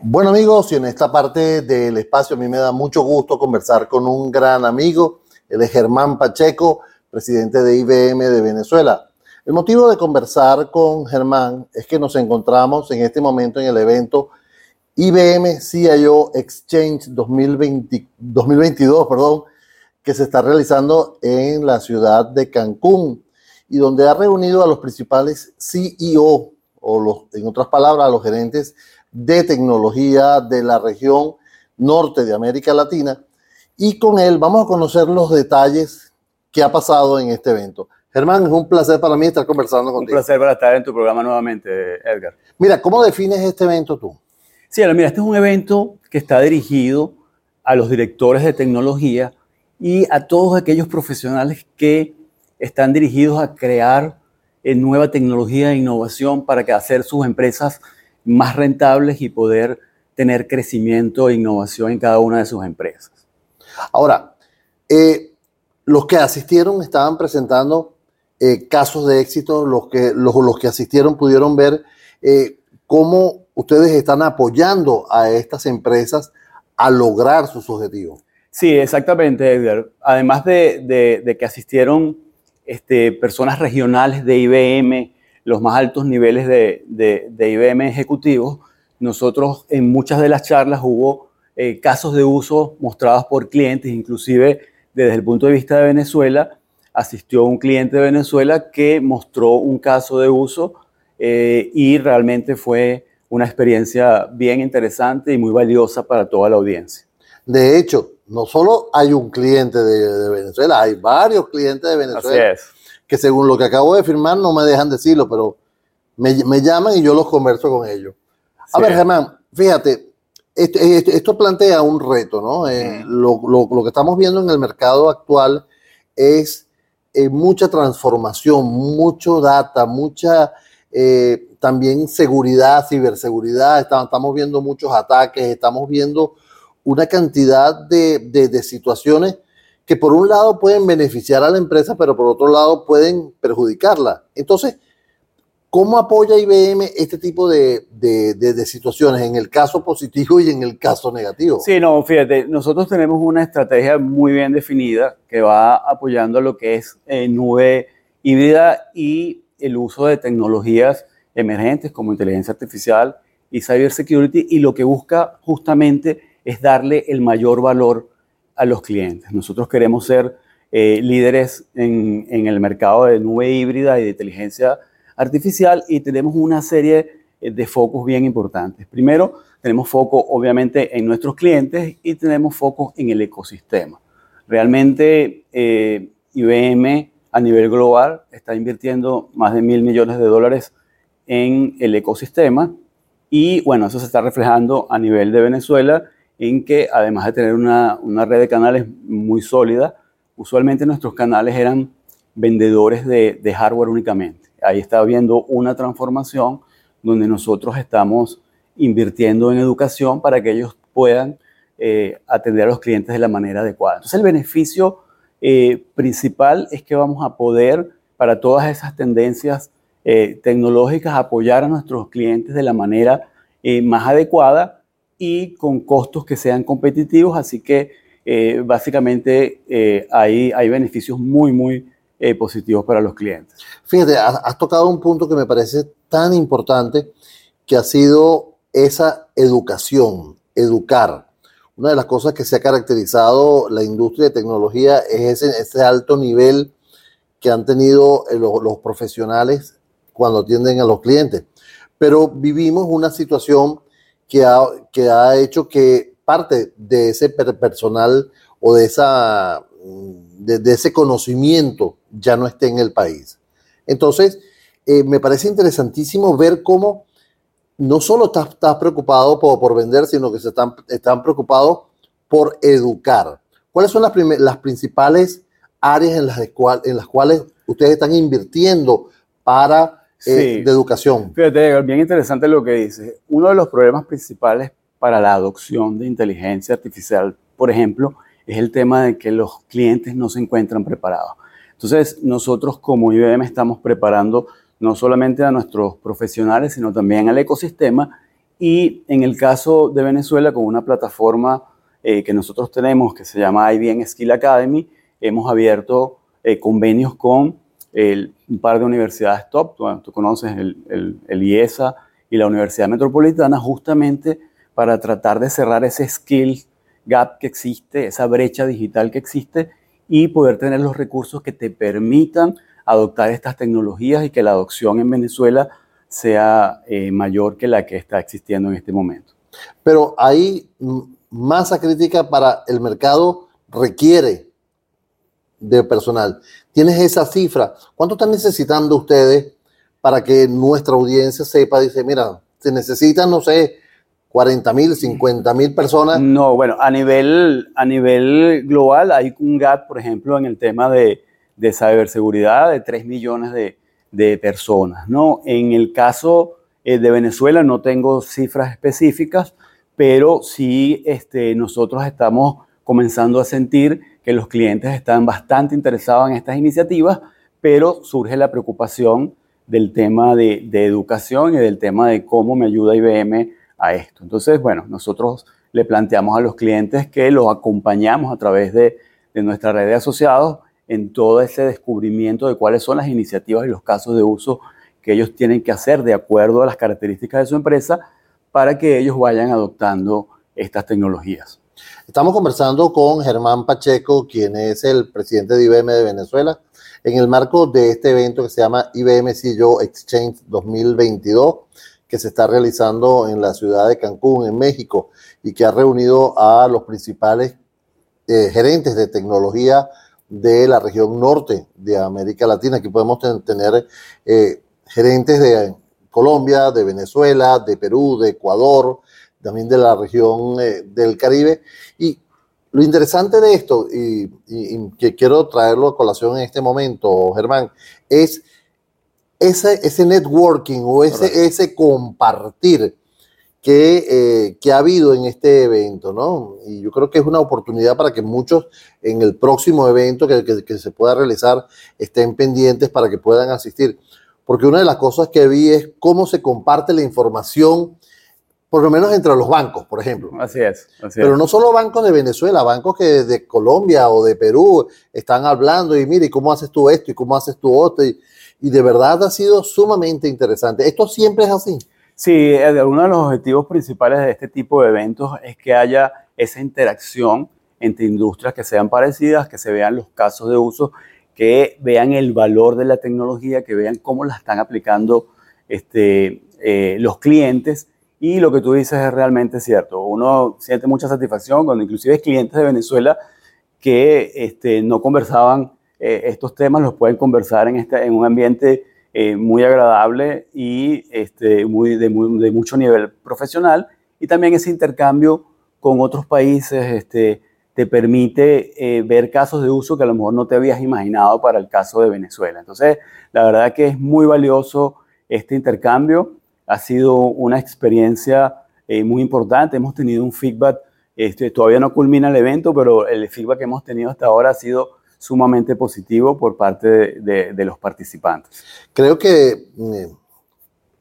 Bueno amigos, y en esta parte del espacio a mí me da mucho gusto conversar con un gran amigo, él es Germán Pacheco, presidente de IBM de Venezuela. El motivo de conversar con Germán es que nos encontramos en este momento en el evento IBM CIO Exchange 2020, 2022, perdón, que se está realizando en la ciudad de Cancún y donde ha reunido a los principales CEO, o en otras palabras, a los gerentes de tecnología de la región norte de América Latina. Y con él vamos a conocer los detalles que ha pasado en este evento. Germán, es un placer para mí estar conversando contigo. Un placer para estar en tu programa nuevamente, Edgar. Mira, ¿cómo defines este evento tú? Sí, mira, este es un evento que está dirigido a los directores de tecnología y a todos aquellos profesionales que están dirigidos a crear eh, nueva tecnología e innovación para que hacer sus empresas más rentables y poder tener crecimiento e innovación en cada una de sus empresas. Ahora, eh, los que asistieron estaban presentando eh, casos de éxito, los que, los, los que asistieron pudieron ver eh, cómo ustedes están apoyando a estas empresas a lograr sus objetivos. Sí, exactamente, Edgar. Además de, de, que asistieron este, personas regionales de IBM, los más altos niveles de, de, IBM ejecutivos, nosotros en muchas de las charlas hubo eh, casos de uso mostrados por clientes, inclusive desde el punto de vista de Venezuela, asistió un cliente de Venezuela que mostró un caso de uso eh, y realmente fue una experiencia bien interesante y muy valiosa para toda la audiencia. De hecho, no solo hay un cliente de, Venezuela, hay varios clientes de Venezuela que según lo que acabo de firmar no me dejan decirlo, pero me, llaman y yo los converso con ellos. A ver, Germán, fíjate, esto, plantea un reto, ¿no? Eh, lo, lo, que estamos viendo en el mercado actual es eh, mucha transformación, mucho data, mucha eh, también seguridad, ciberseguridad. Estamos, viendo muchos ataques, estamos viendo una cantidad de, de, situaciones que por un lado pueden beneficiar a la empresa, pero por otro lado pueden perjudicarla. Entonces, ¿Cómo apoya IBM este tipo de, de, situaciones en el caso positivo y en el caso negativo? Sí, no, fíjate, nosotros tenemos una estrategia muy bien definida que va apoyando lo que es eh, nube híbrida y el uso de tecnologías emergentes como inteligencia artificial y cybersecurity y lo que busca justamente es darle el mayor valor a los clientes. Nosotros queremos ser eh, líderes en, el mercado de nube híbrida y de inteligencia artificial artificial y tenemos una serie eh, de focos bien importantes. Primero, tenemos foco obviamente en nuestros clientes y tenemos foco en el ecosistema. Realmente eh, IBM a nivel global está invirtiendo más de mil millones de dólares en el ecosistema y bueno, eso se está reflejando a nivel de Venezuela en que además de tener una, una red de canales muy sólida, usualmente nuestros canales eran vendedores de, de hardware únicamente ahí está habiendo una transformación donde nosotros estamos invirtiendo en educación para que ellos puedan eh, atender a los clientes de la manera adecuada. Entonces el beneficio eh, principal es que vamos a poder, para todas esas tendencias eh, tecnológicas, apoyar a nuestros clientes de la manera más adecuada y con costos que sean competitivos. Así que básicamente hay, hay beneficios muy, muy eh, positivos para los clientes. Fíjate, has, tocado un punto que me parece tan importante, que ha sido esa educación, educar. Una de las cosas que se ha caracterizado la industria de tecnología es ese, alto nivel que han tenido eh, los, profesionales cuando atienden a los clientes. Pero vivimos una situación que ha, que ha hecho que parte de ese personal o de esa de, ese conocimiento ya no esté en el país. Entonces, eh, me parece interesantísimo ver cómo no solo estás, preocupado por, vender, sino que se están, están preocupados por educar. ¿Cuáles son las, las principales áreas en las, en las cuales ustedes están invirtiendo para eh, de educación? Fíjate, bien interesante lo que dice. Uno de los problemas principales para la adopción de inteligencia artificial, por ejemplo, es el tema de que los clientes no se encuentran preparados. Entonces, nosotros como IBM estamos preparando no solamente a nuestros profesionales, sino también al ecosistema Y en el caso de Venezuela, con una plataforma eh, que nosotros tenemos que se llama IBM Skill Academy, hemos abierto eh, convenios con un par de universidades top, tú, conoces el, el, IESA y la Universidad Metropolitana, justamente para tratar de cerrar ese skill gap que existe, esa brecha digital que existe y poder tener los recursos que te permitan adoptar estas tecnologías y que la adopción en Venezuela sea eh, mayor que la que está existiendo en este momento. Pero hay masa crítica para el mercado requiere de personal. ¿Tienes esa cifra? ¿Cuánto están necesitando ustedes para que nuestra audiencia sepa? Dice, mira, se necesitan, no sé, 40 mil, 50 mil personas. No, bueno, a nivel, a nivel global hay un gap, por ejemplo, en el tema de, de ciberseguridad de 3 millones de, de, personas. ¿no? En el caso eh, de Venezuela no tengo cifras específicas, pero sí este, nosotros estamos comenzando a sentir que los clientes están bastante interesados en estas iniciativas, pero surge la preocupación del tema de, educación y del tema de cómo me ayuda IBM a esto. Entonces, bueno, nosotros le planteamos a los clientes que los acompañamos a través de, de nuestra red de asociados en todo ese descubrimiento de cuáles son las iniciativas y los casos de uso que ellos tienen que hacer de acuerdo a las características de su empresa para que ellos vayan adoptando estas tecnologías. Estamos conversando con Germán Pacheco, quien es el presidente de IBM de Venezuela, en el marco de este evento que se llama IBM CEO Exchange 2022, que se está realizando en la ciudad de Cancún, en México, y que ha reunido a los principales eh, gerentes de tecnología de la región norte de América Latina. Aquí podemos tener eh, gerentes de Colombia, de Venezuela, de Perú, de Ecuador, también de la región eh, del Caribe. Y lo interesante de esto, y, que quiero traerlo a colación en este momento, Germán, es ese, ese networking o ese, ese compartir que, eh, que, ha habido en este evento, ¿no? Y yo creo que es una oportunidad para que muchos en el próximo evento que, que se pueda realizar estén pendientes para que puedan asistir. Porque una de las cosas que vi es cómo se comparte la información por lo menos entre los bancos, por ejemplo. Así es. Pero no solo bancos de Venezuela, bancos que de Colombia o de Perú están hablando y mire, ¿cómo haces tú esto y cómo haces tú otro? Y, de verdad ha sido sumamente interesante. ¿Esto siempre es así? Sí, uno de los objetivos principales de este tipo de eventos es que haya esa interacción entre industrias que sean parecidas, que se vean los casos de uso, que vean el valor de la tecnología, que vean cómo la están aplicando este, eh, los clientes y lo que tú dices es realmente cierto. Uno siente mucha satisfacción cuando inclusive clientes de Venezuela que este, no conversaban eh, estos temas, los pueden conversar en, este, en un ambiente eh, muy agradable y este, muy, de, de, mucho nivel profesional. Y también ese intercambio con otros países este, te permite eh, ver casos de uso que a lo mejor no te habías imaginado para el caso de Venezuela. Entonces, la verdad que es muy valioso este intercambio ha sido una experiencia eh, muy importante. Hemos tenido un feedback, este, todavía no culmina el evento, pero el feedback que hemos tenido hasta ahora ha sido sumamente positivo por parte de, los participantes. Creo que mm,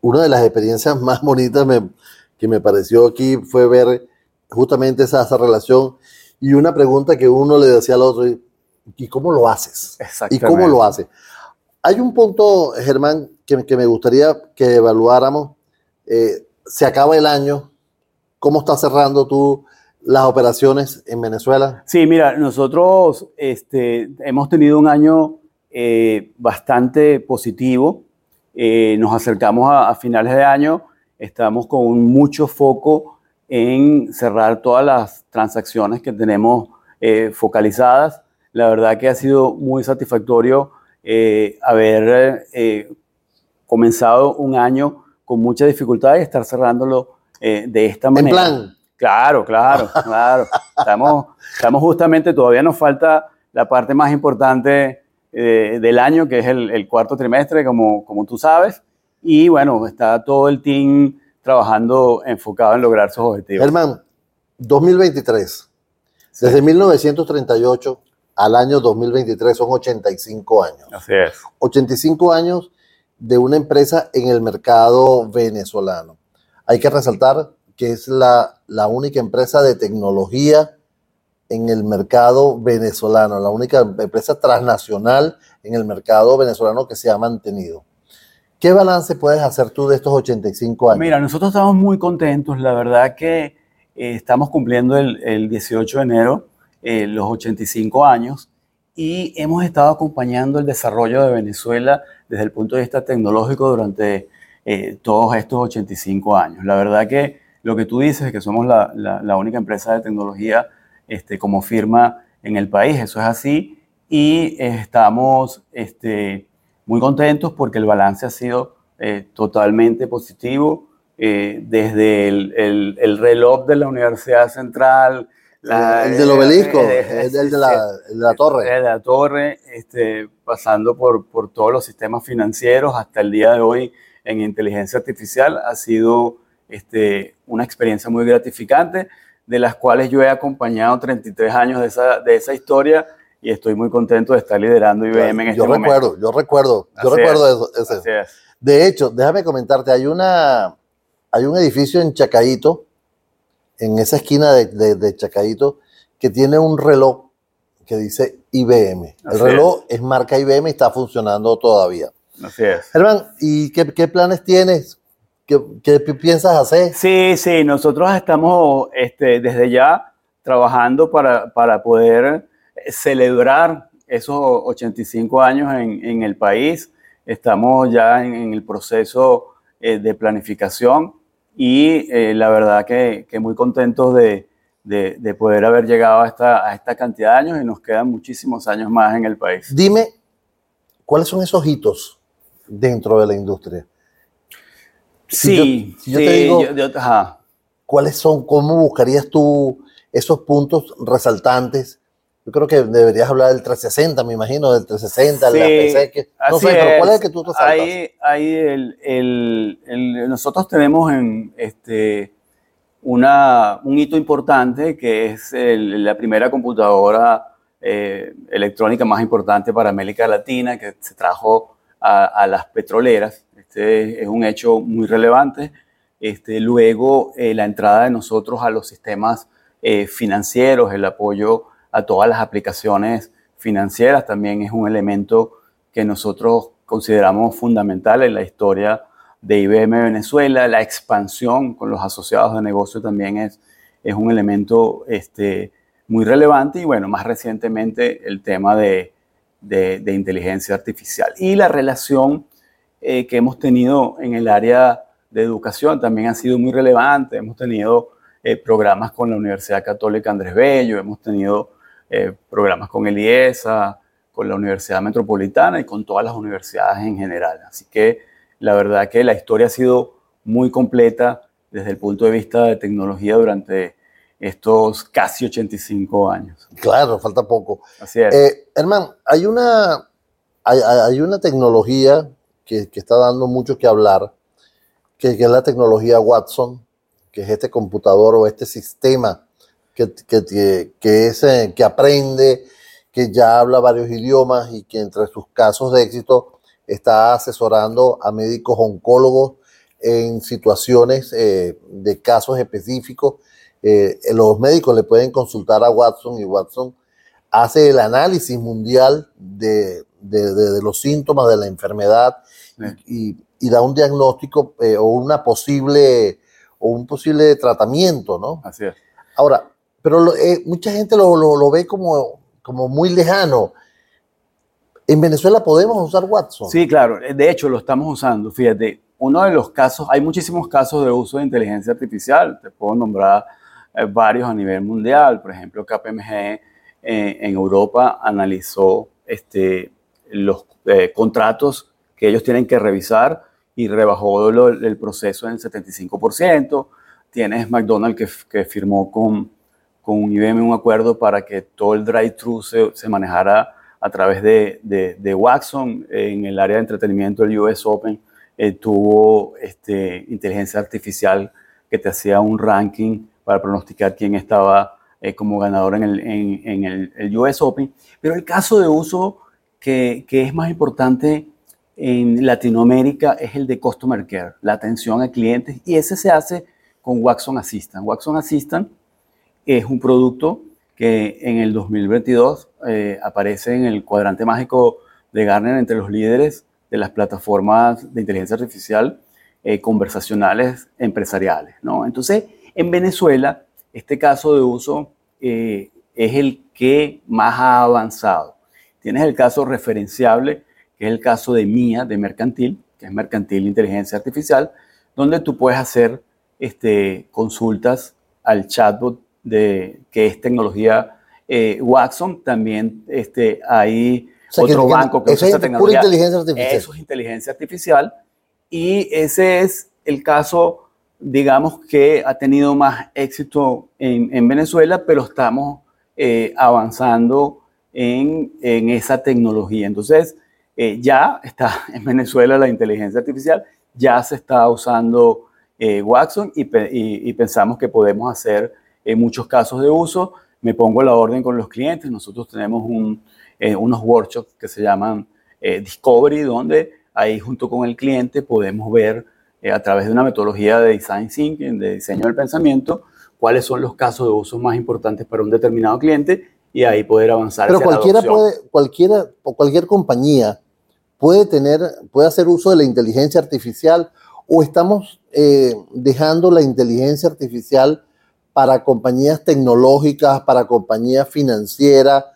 una de las experiencias más bonitas que me pareció aquí fue ver justamente esa, relación y una pregunta que uno le decía al otro, ¿y cómo lo haces? ¿Y cómo lo haces? Hay un punto, Germán, que, me gustaría que evaluáramos. Eh, se acaba el año. ¿Cómo estás cerrando tú las operaciones en Venezuela? Sí, mira, nosotros este, hemos tenido un año eh, bastante positivo. Eh, nos acercamos a, finales de año. Estamos con mucho foco en cerrar todas las transacciones que tenemos focalizadas. La verdad que ha sido muy satisfactorio eh, haber eh, comenzado un año con mucha dificultad y estar cerrándolo eh, de esta manera. En plan. Claro, claro, claro. Estamos, estamos justamente, todavía nos falta la parte más importante del año, que es el, cuarto trimestre, como, como tú sabes. Y bueno, está todo el team trabajando enfocado en lograr sus objetivos. Herman, 2023. Desde 1938 al año 2023 son 85 años. Así es. 85 años de una empresa en el mercado venezolano. hay que resaltar que es la, la única empresa de tecnología en el mercado venezolano, la única empresa transnacional en el mercado venezolano que se ha mantenido. ¿Qué balance puedes hacer tú de estos 85 años? Mira, nosotros estamos muy contentos. La verdad que eh, estamos cumpliendo el, el, 18 de enero eh, los 85 años y hemos estado acompañando el desarrollo de Venezuela desde el punto de vista tecnológico durante eh, todos estos 85 años. La verdad que lo que tú dices, que somos la, la, la única empresa de tecnología este, como firma en el país. Eso es así y estamos este, muy contentos porque el balance ha sido eh, totalmente positivo. Eh, desde el, el, reloj de la Universidad Central, la, el del obelisco, eh, el, de la, el, de la, torre. El de la torre, este, pasando por, por todos los sistemas financieros hasta el día de hoy en inteligencia artificial, ha sido este, una experiencia muy gratificante de las cuales yo he acompañado 33 años de esa, de esa historia y estoy muy contento de estar liderando IBM en este yo recuerdo, Yo recuerdo, yo recuerdo eso. De hecho, déjame comentarte, hay, una, hay un edificio en Chacaito, en esa esquina de, de, Chacaito, que tiene un reloj que dice IBM. El reloj es. marca IBM y está funcionando todavía. Así es. Herman, ¿y qué, qué planes tienes ¿Qué, piensas hacer? Sí, sí, nosotros estamos este, desde ya trabajando para, para, poder celebrar esos 85 años en, en el país. Estamos ya en, el proceso eh, de planificación y eh, la verdad que, que muy contentos de, de, de, poder haber llegado a esta, a esta cantidad de años y nos quedan muchísimos años más en el país. Dime, ¿cuáles son esos hitos dentro de la industria? Sí, si yo, te digo, ¿cuáles son, cómo buscarías tú esos puntos resaltantes? Yo creo que deberías hablar del 360, me imagino, del 360, sí, la PC, que, no sé, pero ¿cuál es el que tú resaltas? Ahí, ahí el, el, el, nosotros tenemos en este, una, un hito importante que es la primera computadora eh, electrónica más importante para América Latina que se trajo a, a las petroleras este es un hecho muy relevante. Este, luego, eh, la entrada de nosotros a los sistemas eh, financieros, el apoyo a todas las aplicaciones financieras también es un elemento que nosotros consideramos fundamental en la historia de IBM Venezuela. La expansión con los asociados de negocio también es, es un elemento este, muy relevante y bueno, más recientemente el tema de, de, de inteligencia artificial y la relación eh, que hemos tenido en el área de educación también han sido muy relevantes. Hemos tenido eh, programas con la Universidad Católica Andrés Bello, hemos tenido eh, programas con el IESA, con la Universidad Metropolitana y con todas las universidades en general. Así que la verdad que la historia ha sido muy completa desde el punto de vista de tecnología durante estos casi 85 años. Claro, falta poco. Así es. Herman, hay una, hay, hay una tecnología que, está dando mucho que hablar, que, es la tecnología Watson, que es este computador o este sistema que, que, es, que aprende, que ya habla varios idiomas y que entre sus casos de éxito está asesorando a médicos oncólogos en situaciones eh, de casos específicos. Eh, los médicos le pueden consultar a Watson y Watson hace el análisis mundial de, de, de los síntomas de la enfermedad y, da un diagnóstico eh, o una posible o un posible tratamiento, ¿no? Así es. Ahora, pero eh, mucha gente lo, ve como, muy lejano. ¿En Venezuela podemos usar Watson? Sí, claro. De hecho, lo estamos usando. Fíjate, uno de los casos, hay muchísimos casos de uso de inteligencia artificial. Te puedo nombrar eh, varios a nivel mundial. Por ejemplo, KPMG en Europa analizó este, los contratos que ellos tienen que revisar y rebajó el proceso en 75%. Tienes McDonald's que, que firmó con, con IBM un acuerdo para que todo el drive-thru se, se, manejara a través de, de, de, Waxon. En el área de entretenimiento, el US Open eh, tuvo este, inteligencia artificial que te hacía un ranking para pronosticar quién estaba eh, como ganador en, el, en, en el, el, US Open. Pero el caso de uso que, que es más importante en Latinoamérica es el de Customer Care, la atención a clientes, y ese se hace con Waxon Assistant. Waxon Assistant es un producto que en el 2022 eh, aparece en el cuadrante mágico de Gartner entre los líderes de las plataformas de inteligencia artificial eh, conversacionales empresariales. ¿no? Entonces, en Venezuela, este caso de uso eh, es el que más ha avanzado. Tienes el caso referenciable, que es el caso de MIA, de Mercantil, que es Mercantil Inteligencia Artificial, donde tú puedes hacer este, consultas al chatbot de, que es tecnología eh, Watson. También este, hay otro banco que usa esta tecnología. inteligencia artificial. Eso es inteligencia artificial. Y ese es el caso, digamos, que ha tenido más éxito en, en Venezuela, pero estamos eh, avanzando en, en, esa tecnología. Entonces, eh, ya está en Venezuela la inteligencia artificial, ya se está usando eh, Watson y, y, pensamos que podemos hacer muchos casos de uso. Me pongo la orden con los clientes. Nosotros tenemos un, unos workshops que se llaman Discovery, donde ahí junto con el cliente podemos ver a través de una metodología de design thinking, de diseño del pensamiento, cuáles son los casos de uso más importantes para un determinado cliente y ahí poder avanzar. Pero cualquiera puede, cualquiera o cualquier compañía puede tener, puede hacer uso de la inteligencia artificial o estamos eh, dejando la inteligencia artificial para compañías tecnológicas, para compañías financieras.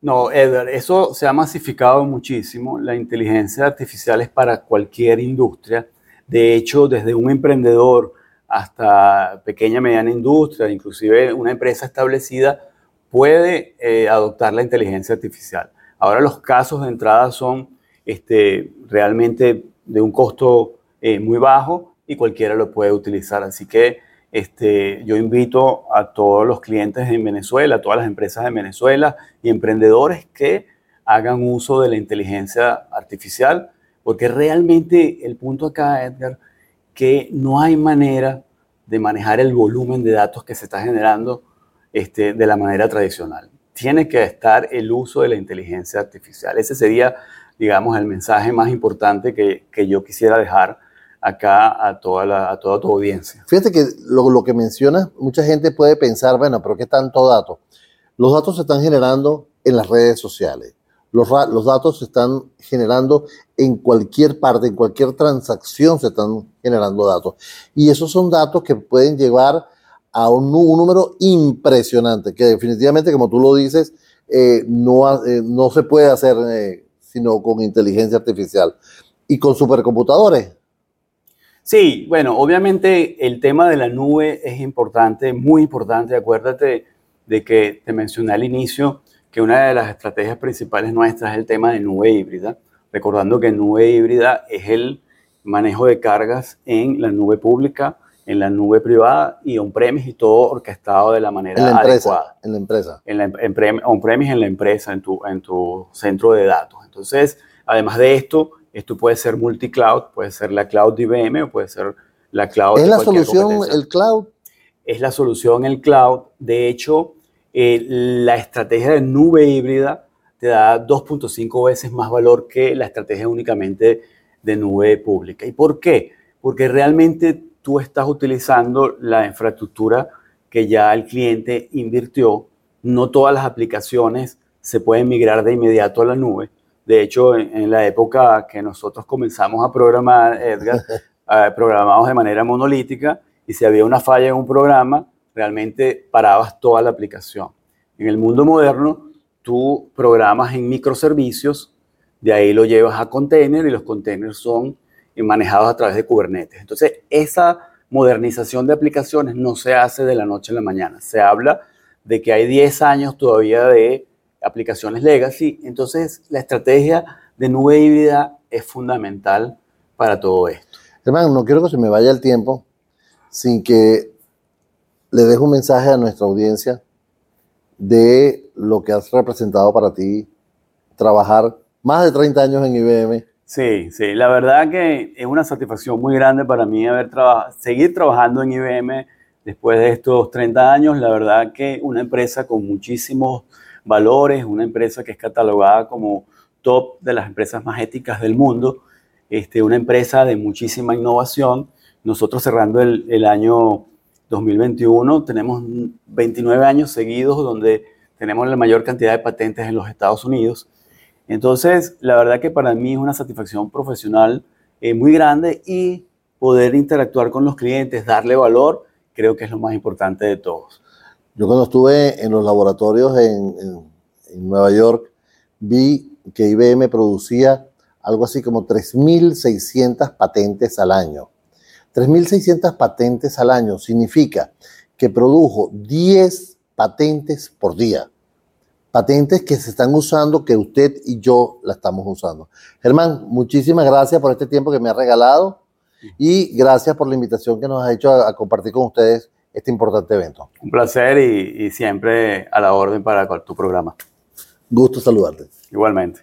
No, Edgar, eso se ha masificado muchísimo. La inteligencia artificial es para cualquier industria. De hecho, desde un emprendedor hasta pequeña, mediana industria, inclusive una empresa establecida, puede eh, adoptar la inteligencia artificial. Ahora los casos de entrada son este, realmente de un costo eh, muy bajo y cualquiera lo puede utilizar. Así que este, yo invito a todos los clientes en Venezuela, a todas las empresas de Venezuela y emprendedores que hagan uso de la inteligencia artificial, porque realmente el punto acá, Edgar, que no hay manera de manejar el volumen de datos que se está generando este, de la manera tradicional. Tiene que estar el uso de la inteligencia artificial. Ese sería, digamos, el mensaje más importante que, que yo quisiera dejar acá a toda, la, a toda tu audiencia. Fíjate que lo, lo que mencionas, mucha gente puede pensar, bueno, pero ¿qué tanto dato? Los datos se están generando en las redes sociales. Los, los, datos se están generando en cualquier parte, en cualquier transacción se están generando datos. Y esos son datos que pueden llevar a un, número impresionante, que definitivamente, como tú lo dices, eh, no, eh, no se puede hacer eh, sino con inteligencia artificial y con supercomputadores. Sí, bueno, obviamente el tema de la nube es importante, muy importante. Acuérdate de que te mencioné al inicio que una de las estrategias principales nuestras es el tema de nube híbrida, recordando que nube híbrida es el manejo de cargas en la nube pública, en la nube privada y on-premise y todo orquestado de la manera en la empresa, adecuada. En la empresa. En la, on-premise en la empresa, en tu, en tu centro de datos. Entonces, además de esto, esto puede ser multi-cloud, puede ser la cloud de IBM o puede ser la cloud ¿Es la solución el cloud? Es la solución el cloud. De hecho, eh, la estrategia de nube híbrida te da 2.5 veces más valor que la estrategia únicamente de nube pública. ¿Y por qué? Porque realmente tú estás utilizando la infraestructura que ya el cliente invirtió. No todas las aplicaciones se pueden migrar de inmediato a la nube. De hecho, en, la época que nosotros comenzamos a programar, Edgar, eh, programamos de manera monolítica y si había una falla en un programa, realmente parabas toda la aplicación. En el mundo moderno, tú programas en microservicios, de ahí lo llevas a container y los containers son manejados a través de Kubernetes. Entonces, esa modernización de aplicaciones no se hace de la noche a la mañana. Se habla de que hay 10 años todavía de aplicaciones legacy. Entonces, la estrategia de nube híbrida es fundamental para todo esto. Hermano, no quiero que se me vaya el tiempo sin que le dejo un mensaje a nuestra audiencia de lo que has representado para ti trabajar más de 30 años en IBM. Sí, sí, la verdad que es una satisfacción muy grande para mí haber seguir trabajando en IBM después de estos 30 años. La verdad que una empresa con muchísimos valores, una empresa que es catalogada como top de las empresas más éticas del mundo, este, una empresa de muchísima innovación. Nosotros cerrando el, el año 2021 tenemos 29 años seguidos donde tenemos la mayor cantidad de patentes en los Estados Unidos. Entonces, la verdad que para mí es una satisfacción profesional eh, muy grande y poder interactuar con los clientes, darle valor, creo que es lo más importante de todos. Yo cuando estuve en los laboratorios en, Nueva York, vi que IBM producía algo así como 3.600 patentes al año. 3.600 patentes al año significa que produjo 10 patentes por día. Patentes que se están usando, que usted y yo la estamos usando. Germán, muchísimas gracias por este tiempo que me ha regalado y gracias por la invitación que nos ha hecho a, compartir con ustedes este importante evento. Un placer y, y siempre a la orden para tu programa. Gusto saludarte. Igualmente.